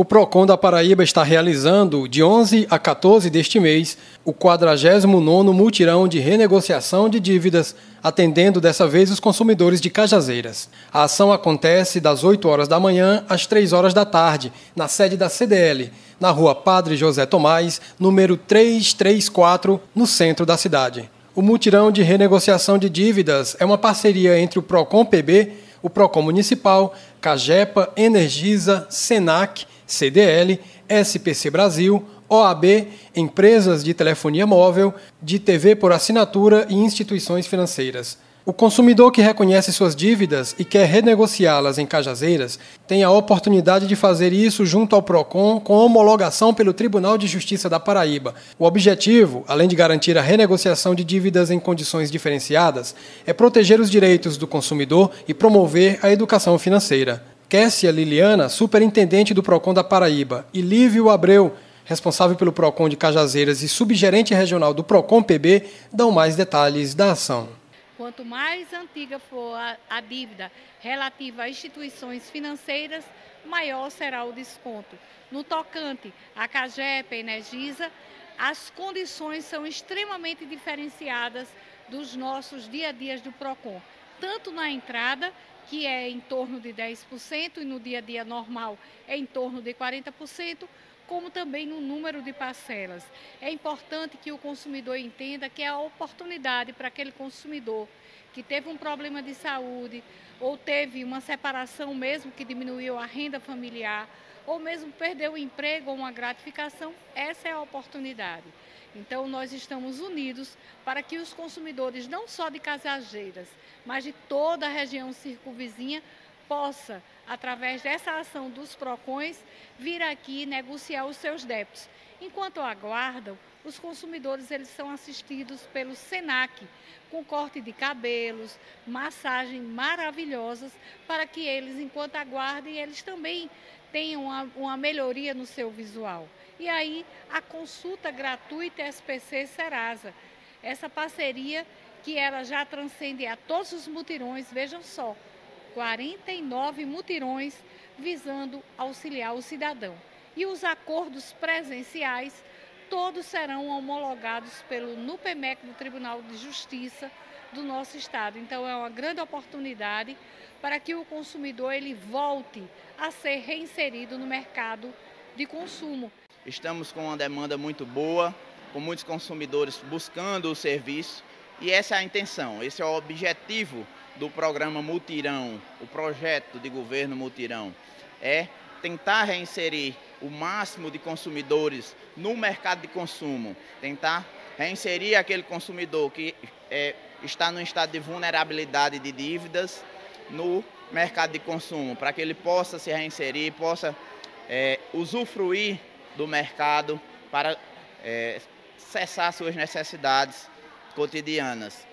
O PROCON da Paraíba está realizando, de 11 a 14 deste mês, o 49º mutirão de renegociação de dívidas, atendendo dessa vez os consumidores de Cajazeiras. A ação acontece das 8 horas da manhã às 3 horas da tarde, na sede da CDL, na rua Padre José Tomás, número 334, no centro da cidade. O mutirão de renegociação de dívidas é uma parceria entre o PROCON PB, o PROCON Municipal, Cagepa, Energisa, Senac, CDL, SPC Brasil, OAB, empresas de telefonia móvel, de TV por assinatura e instituições financeiras. O consumidor que reconhece suas dívidas e quer renegociá-las em Cajazeiras tem a oportunidade de fazer isso junto ao PROCON com homologação pelo Tribunal de Justiça da Paraíba. O objetivo, além de garantir a renegociação de dívidas em condições diferenciadas, é proteger os direitos do consumidor e promover a educação financeira. Kessia Liliana, superintendente do PROCON da Paraíba, e Lívio Abreu, responsável pelo PROCON de Cajazeiras e subgerente regional do PROCON PB, dão mais detalhes da ação. Quanto mais antiga for a, a dívida relativa a instituições financeiras, maior será o desconto. No tocante à CAGEP Energisa, as condições são extremamente diferenciadas dos nossos dia a dias do PROCON, tanto na entrada que é em torno de 10% e no dia a dia normal é em torno de 40%, como também no número de parcelas. É importante que o consumidor entenda que é a oportunidade para aquele consumidor que teve um problema de saúde ou teve uma separação mesmo que diminuiu a renda familiar ou mesmo perdeu o emprego ou uma gratificação, essa é a oportunidade. Então, nós estamos unidos para que os consumidores, não só de Casageiras, mas de toda a região circunvizinha, possa, através dessa ação dos PROCONs, vir aqui negociar os seus débitos. Enquanto aguardam, os consumidores eles são assistidos pelo SENAC, com corte de cabelos, massagem maravilhosas, para que eles, enquanto aguardem, eles também tenham uma, uma melhoria no seu visual. E aí, a consulta gratuita SPC Serasa. Essa parceria que ela já transcende a todos os mutirões, vejam só, 49 mutirões visando auxiliar o cidadão. E os acordos presenciais, todos serão homologados pelo NUPEMEC do Tribunal de Justiça do nosso estado. Então é uma grande oportunidade para que o consumidor ele volte a ser reinserido no mercado de consumo. Estamos com uma demanda muito boa, com muitos consumidores buscando o serviço e essa é a intenção, esse é o objetivo do programa Mutirão, o projeto de governo Mutirão, é tentar reinserir o máximo de consumidores no mercado de consumo, tentar reinserir aquele consumidor que é, está no estado de vulnerabilidade de dívidas no mercado de consumo, para que ele possa se reinserir, possa é, usufruir do mercado para é, cessar suas necessidades cotidianas.